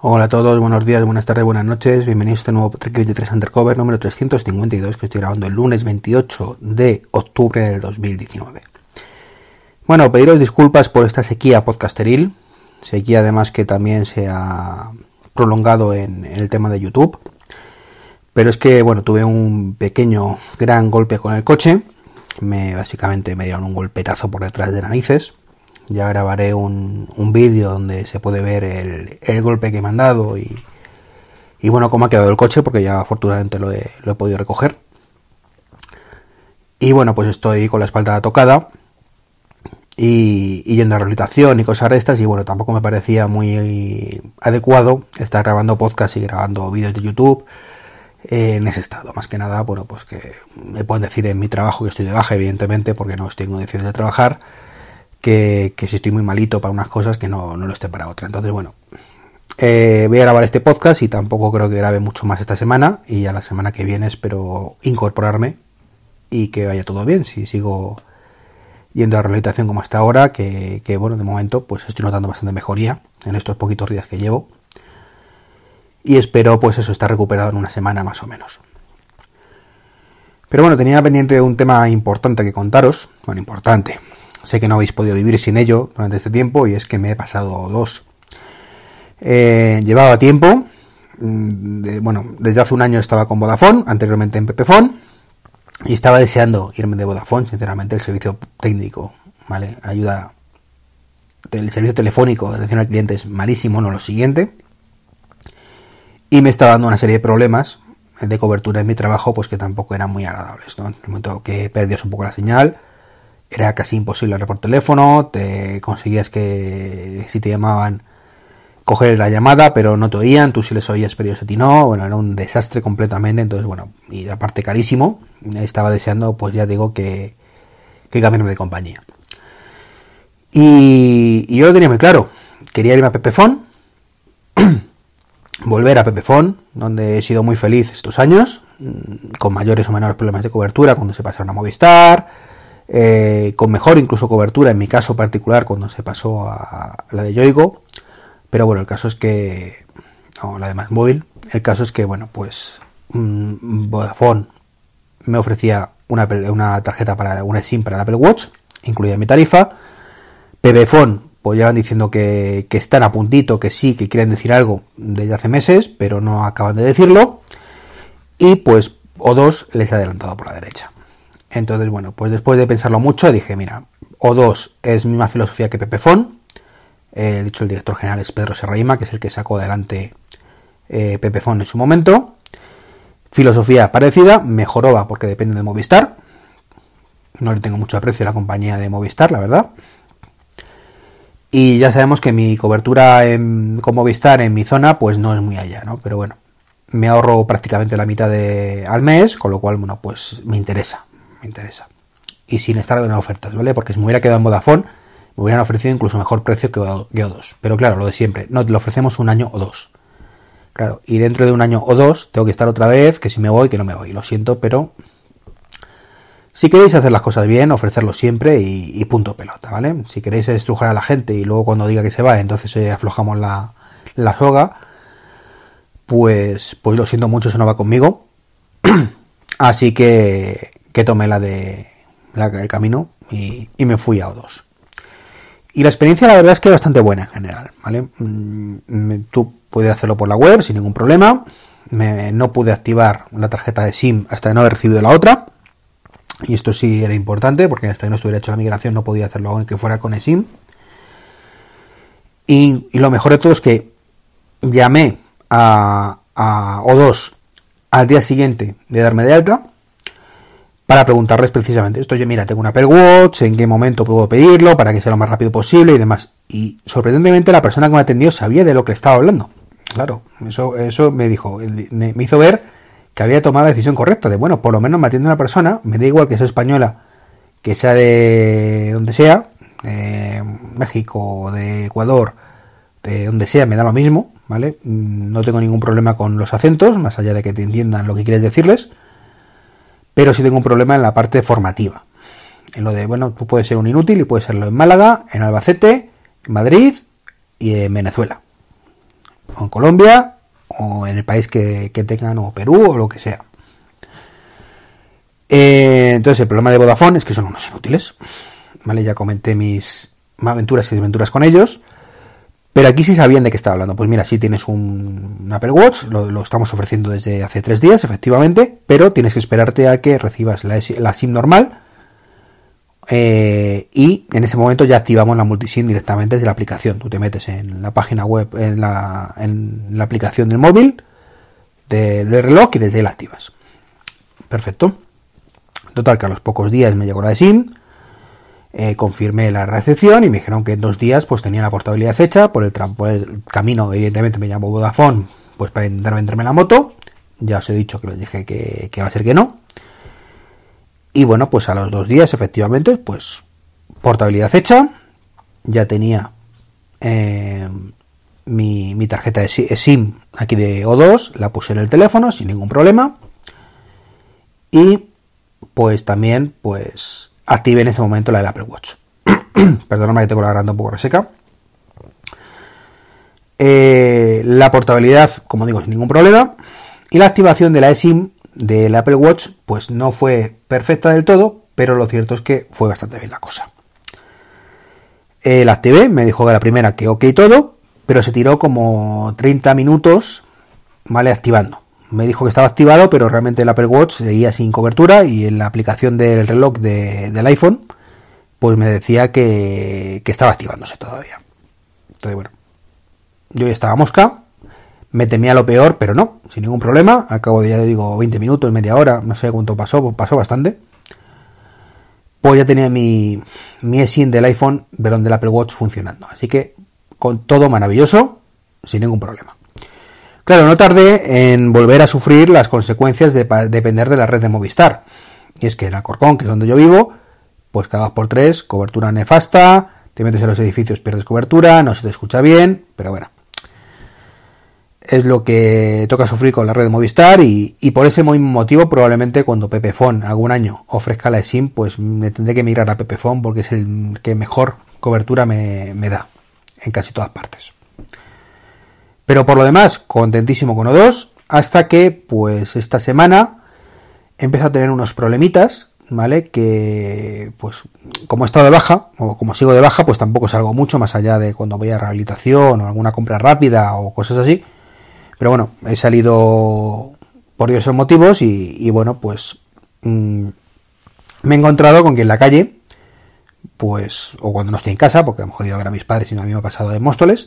Hola a todos, buenos días, buenas tardes, buenas noches. Bienvenidos a este nuevo Trek 23 Undercover número 352 que estoy grabando el lunes 28 de octubre del 2019. Bueno, pediros disculpas por esta sequía podcasteril, sequía además que también se ha prolongado en, el tema de YouTube. Pero es que, bueno, tuve un pequeño, gran golpe con el coche. Me, básicamente me dieron un golpetazo por detrás de narices ya grabaré un, un vídeo donde se puede ver el, golpe que me han dado y, y, bueno, cómo ha quedado el coche, porque ya afortunadamente lo he, lo he podido recoger. Y bueno, pues estoy con la espalda tocada y, yendo a rehabilitación y cosas de estas. Y bueno, tampoco me parecía muy adecuado estar grabando podcast y grabando vídeos de YouTube en ese estado. Más que nada, bueno, pues que me pueden decir en mi trabajo que estoy de baja, evidentemente, porque no estoy en condiciones de trabajar que, si estoy muy malito para unas cosas que no, lo esté para otra. Entonces, bueno, eh, voy a grabar este podcast y tampoco creo que grabe mucho más esta semana y ya la semana que viene espero incorporarme y que vaya todo bien. Si sigo yendo a la rehabilitación como hasta ahora, que, que bueno, de momento pues estoy notando bastante mejoría en estos poquitos días que llevo. Y espero pues eso, estar recuperado en una semana más o menos. Pero bueno, tenía pendiente un tema importante que contaros. Bueno, importante. Sé que no habéis podido vivir sin ello durante este tiempo y es que me he pasado dos. Eh, llevaba tiempo, mm, bueno, desde hace un año estaba con Vodafone, anteriormente en Pepefone, y estaba deseando irme de Vodafone, sinceramente, el servicio técnico, ¿vale? Ayuda, el servicio telefónico de atención al cliente es malísimo, no lo siguiente, y me estaba dando una serie de problemas de cobertura en mi trabajo, pues que tampoco eran muy agradables, ¿no? En el momento que perdías un poco la señal, era casi imposible hablar por teléfono, te conseguías que si te llamaban coger la llamada, pero no te oían, tú sí les oías, pero ellos a ti no, bueno, era un desastre completamente, entonces bueno, y aparte carísimo, estaba deseando, pues ya digo que, que cambiarme de compañía. Y, yo lo tenía muy claro, quería irme a Pepefon, volver a Pepefon, donde he sido muy feliz estos años, con mayores o menores problemas de cobertura, cuando se pasaron a Movistar, eh, con mejor incluso cobertura en mi caso particular cuando se pasó a la de Yoigo, pero bueno, el caso es que, no, la de más móvil, el caso es que, bueno, pues mm, Vodafone me ofrecía una, una tarjeta para una SIM para el Apple Watch, incluida en mi tarifa, PBFone, pues ya van diciendo que, que están a puntito, que sí, que quieren decir algo desde hace meses, pero no acaban de decirlo, y pues O2 les ha adelantado por la derecha. Entonces, bueno, pues después de pensarlo mucho, dije, mira, O2 es misma filosofía que Pepefon. Eh, dicho el director general es Pedro Serraima, que es el que sacó adelante eh, Pepefon en su momento. Filosofía parecida, mejoró va porque depende de Movistar. No le tengo mucho aprecio a la compañía de Movistar, la verdad. Y ya sabemos que mi cobertura con Movistar en mi zona, pues no es muy allá, ¿no? Pero bueno, me ahorro prácticamente la mitad de, al mes, con lo cual, bueno, pues me interesa me interesa. Y sin estar en ofertas, ¿vale? Porque si me hubiera quedado en Vodafone, me hubieran ofrecido incluso mejor precio que O2. Pero claro, lo de siempre, no, te lo ofrecemos un año o dos. Claro, y dentro de un año o dos tengo que estar otra vez, que si me voy, que no me voy. Lo siento, pero si queréis hacer las cosas bien, ofrecerlo siempre y, punto pelota, ¿vale? Si queréis estrujar a la gente y luego cuando diga que se va, entonces eh, aflojamos la, la soga, pues, pues lo siento mucho, eso no va conmigo. Así que que tomé la de el camino y, me fui a O2. Y la experiencia la verdad es que bastante buena en general, ¿vale? Mm, tú puedes hacerlo por la web sin ningún problema. no pude activar la tarjeta de SIM hasta no haber recibido la otra. Y esto sí era importante porque hasta que no estuviera hecho la migración no podía hacerlo aunque fuera con eSIM. Y, y lo mejor de todo es que llamé a, a O2 al día siguiente de darme de alta para preguntarles precisamente esto. Yo, mira, tengo un Apple Watch, en qué momento puedo pedirlo para que sea lo más rápido posible y demás. Y sorprendentemente la persona que me atendió sabía de lo que estaba hablando. Claro, eso, eso me dijo, me, hizo ver que había tomado la decisión correcta, de bueno, por lo menos me atiende una persona, me da igual que sea española, que sea de donde sea, de México, de Ecuador, de donde sea, me da lo mismo, ¿vale? No tengo ningún problema con los acentos, más allá de que te entiendan lo que quieres decirles pero sí tengo un problema en la parte formativa. En lo de, bueno, tú puedes ser un inútil y puedes serlo en Málaga, en Albacete, en Madrid y en Venezuela. o en Colombia, o en el país que, tengan, o Perú, o lo que sea. Eh, entonces, el problema de Vodafone es que son unos inútiles. ¿Vale? Ya comenté mis aventuras y desventuras con ellos. Pero aquí sí sabían de qué estaba hablando. Pues mira, si tienes un, Apple Watch, lo, estamos ofreciendo desde hace tres días, efectivamente, pero tienes que esperarte a que recibas la, SIM normal. Eh, y en ese momento ya activamos la multisim directamente desde la aplicación. Tú te metes en la página web, en la, en la aplicación del móvil, del reloj y desde ahí la activas. Perfecto. Total, que a los pocos días me llegó la SIM eh, confirmé la recepción y me dijeron que en dos días pues tenía la portabilidad hecha por el, por el camino. Evidentemente me llamó Vodafone pues para intentar venderme la moto. Ya os he dicho que les dije que, va a ser que no. Y bueno pues a los dos días efectivamente pues portabilidad hecha. Ya tenía eh, mi, mi, tarjeta de SIM aquí de O2 la puse en el teléfono sin ningún problema. Y pues también pues active en ese momento la del Apple Watch. Perdóname que tengo la garganta un poco reseca. Eh, la portabilidad, como digo, sin ningún problema. Y la activación de la eSIM del Apple Watch, pues no fue perfecta del todo, pero lo cierto es que fue bastante bien la cosa. Eh, la activé, me dijo que la primera que ok todo, pero se tiró como 30 minutos, ¿vale? Activando me dijo que estaba activado, pero realmente el Apple Watch seguía sin cobertura y en la aplicación del reloj del iPhone, pues me decía que, estaba activándose todavía. Entonces, bueno, yo ya estaba mosca, me temía lo peor, pero no, sin ningún problema. Al cabo de, ya digo, 20 minutos, media hora, no sé cuánto pasó, pues pasó bastante. Pues ya tenía mi, mi eSIM del iPhone, perdón, del Apple Watch funcionando. Así que, con todo maravilloso, sin ningún problema. Claro, no tardé en volver a sufrir las consecuencias de depender de la red de Movistar. Y es que en Alcorcón, que es donde yo vivo, pues cada dos por tres, cobertura nefasta, te metes en los edificios, pierdes cobertura, no se te escucha bien, pero bueno. Es lo que toca sufrir con la red de Movistar y, por ese motivo probablemente cuando Pepefon algún año ofrezca la SIM, pues me tendré que mirar a Pepefon porque es el que mejor cobertura me da en casi todas partes. Pero por lo demás, contentísimo con O2, hasta que, pues esta semana empezó a tener unos problemitas, ¿vale? Que, pues, como he estado de baja, o como sigo de baja, pues tampoco salgo mucho más allá de cuando voy a rehabilitación o alguna compra rápida o cosas así. Pero bueno, he salido por diversos motivos y, bueno, pues mm, me he encontrado con que en la calle, pues, o cuando no estoy en casa, porque hemos jodido a ver a mis padres y a mí me ha pasado de Móstoles,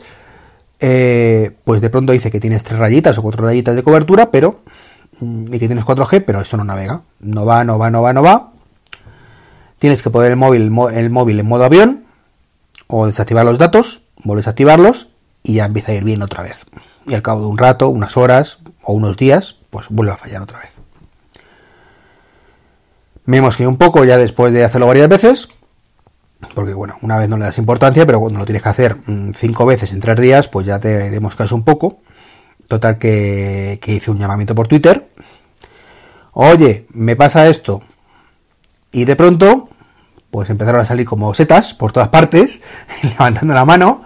eh, pues de pronto dice que tienes tres rayitas o cuatro rayitas de cobertura, pero mm, y que tienes 4G, pero eso no navega. No va, no va, no va, no va. Tienes que poner el móvil, el móvil en modo avión o desactivar los datos, vuelves a activarlos y ya empieza a ir bien otra vez. Y al cabo de un rato, unas horas o unos días, pues vuelve a fallar otra vez. Me ido un poco ya después de hacerlo varias veces, porque bueno, una vez no le das importancia, pero cuando lo tienes que hacer mm, cinco veces en tres días, pues ya te demos caso un poco. Total que, hice un llamamiento por Twitter. Oye, me pasa esto. Y de pronto, pues empezaron a salir como setas por todas partes, levantando la mano.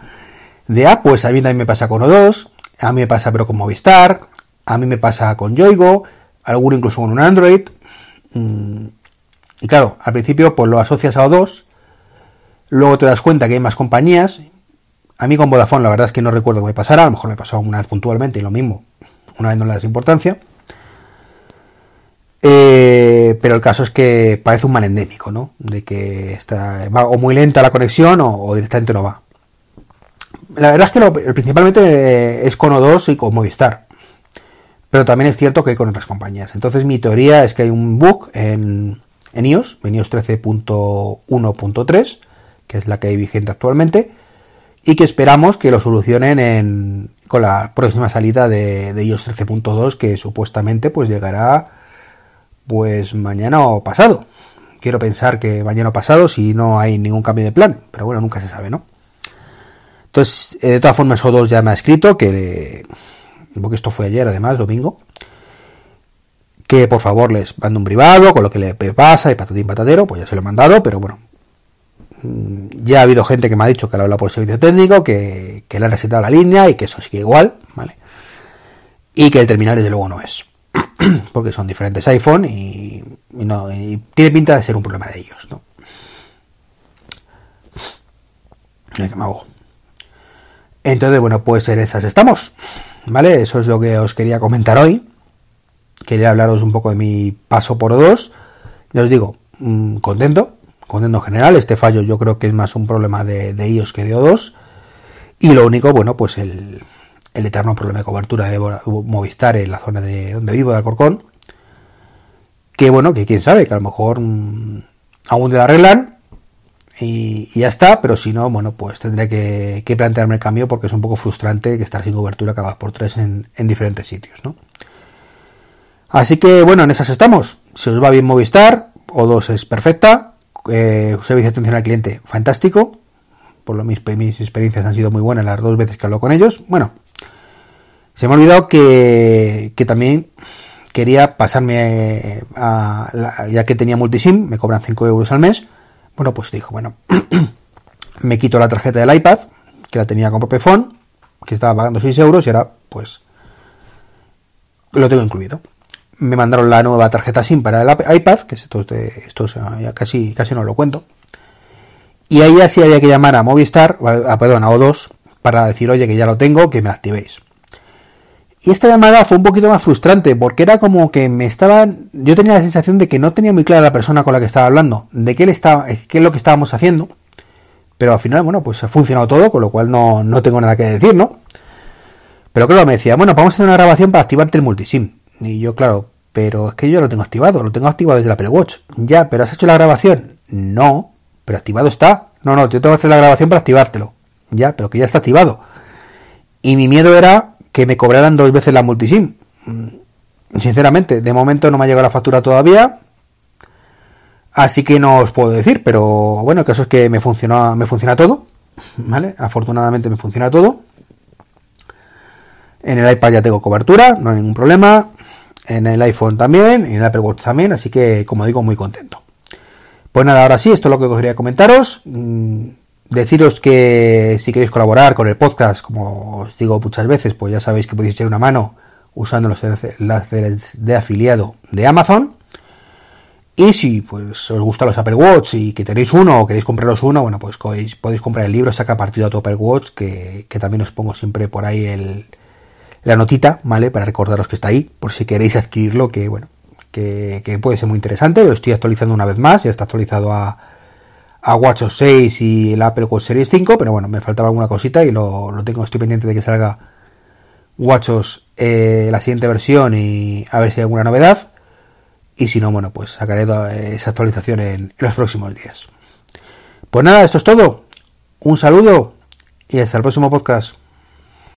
De, ah, pues a mí también me pasa con O2, a mí me pasa pero con Movistar, a mí me pasa con Yoigo, alguno incluso con un Android. Mm, y claro, al principio pues lo asocias a O2 Luego te das cuenta que hay más compañías. A mí con Vodafone la verdad es que no recuerdo que me pasara. A lo mejor me pasó una vez puntualmente y lo mismo. Una vez no le das importancia. Eh, pero el caso es que parece un mal endémico, ¿no? De que está va o muy lenta la conexión o, directamente no va. La verdad es que principalmente es con O2 y con Movistar. Pero también es cierto que hay con otras compañías. Entonces mi teoría es que hay un bug en, en iOS, en iOS 13.1.3 que es la que hay vigente actualmente, y que esperamos que lo solucionen con la próxima salida de, iOS 13.2 que supuestamente pues llegará pues mañana o pasado. Quiero pensar que mañana o pasado si no hay ningún cambio de plan, pero bueno, nunca se sabe, ¿no? Entonces, eh, de todas formas, O2 ya me ha escrito que, porque esto fue ayer además, domingo, que por favor les mando un privado con lo que le pasa y patatín patatero, pues ya se lo he mandado, pero bueno, ya ha habido gente que me ha dicho que lo habla por servicio técnico, que, le han resetado la línea y que eso sigue igual, ¿vale? y que el terminal desde luego no es. Porque son diferentes iPhone y, no, y tiene pinta de ser un problema de ellos, ¿no? que me hago. Entonces, bueno, pues en esas estamos. ¿Vale? Eso es lo que os quería comentar hoy. Quería hablaros un poco de mi paso por dos. Ya os digo, mm, contento, contento en general. Este fallo yo creo que es más un problema de, de iOS que de O2. Y lo único, bueno, pues el, el eterno problema de cobertura de Movistar en la zona de donde vivo, de Alcorcón. Que bueno, que quién sabe, que a lo mejor mm, aún te lo arreglan y, ya está, pero si no, bueno, pues tendré que, plantearme el cambio porque es un poco frustrante que estar sin cobertura cada dos por tres en, diferentes sitios, ¿no? Así que bueno, en esas estamos. Si os va bien Movistar, O2 es perfecta, eh, servicio de atención al cliente fantástico, por lo mis, mis experiencias han sido muy buenas las dos veces que hablo con ellos. Bueno, se me ha olvidado que, que también quería pasarme a, ya que tenía multisim, me cobran 5 euros al mes. Bueno, pues dijo, bueno, me quito la tarjeta del iPad, que la tenía con Popefone, que estaba pagando 6 euros y ahora pues lo tengo incluido. Me mandaron la nueva tarjeta SIM para el iPad, que esto, esto ya casi, casi no lo cuento. Y ahí así había que llamar a Movistar, a, perdón, a O2, para decir, oye, que ya lo tengo, que me activéis. Y esta llamada fue un poquito más frustrante, porque era como que me estaban. Yo tenía la sensación de que no tenía muy clara la persona con la que estaba hablando, de qué, él estaba, qué es lo que estábamos haciendo. Pero al final, bueno, pues ha funcionado todo, con lo cual no, no tengo nada que decir, ¿no? Pero claro, me decía, bueno, vamos a hacer una grabación para activarte el multisim. Y yo, claro, pero es que yo lo tengo activado, lo tengo activado desde la Apple Watch. Ya, pero ¿has hecho la grabación? No, pero activado está. No, no, yo tengo que hacer la grabación para activártelo. Ya, pero que ya está activado. Y mi miedo era que me cobraran dos veces la multisim. Mm, sinceramente, de momento no me ha llegado la factura todavía. Así que no os puedo decir, pero bueno, el caso es que me funciona, me funciona todo. ¿Vale? Afortunadamente me funciona todo. En el iPad ya tengo cobertura, no hay ningún problema. En el iPhone también, en el Apple Watch también, así que como digo, muy contento. Pues nada, ahora sí, esto es lo que os quería comentaros. Mm, Deciros que si queréis colaborar con el podcast, como os digo muchas veces, pues ya sabéis que podéis echar una mano usando los enlaces de afiliado de Amazon. Y si pues os gustan los Apple Watch y que tenéis uno o queréis compraros uno, bueno, pues podéis, podéis comprar el libro Saca partido a tu Apple Watch, que, también os pongo siempre por ahí el, la notita, ¿vale? Para recordaros que está ahí, por si queréis adquirirlo, que bueno, que, puede ser muy interesante. Lo estoy actualizando una vez más, ya está actualizado a, a WatchOS 6 y el Apple Watch Series 5, pero bueno, me faltaba alguna cosita y lo, tengo, estoy pendiente de que salga WatchOS eh, la siguiente versión y a ver si hay alguna novedad. Y si no, bueno, pues sacaré esa actualización en, los próximos días. Pues nada, esto es todo. Un saludo y hasta el próximo podcast.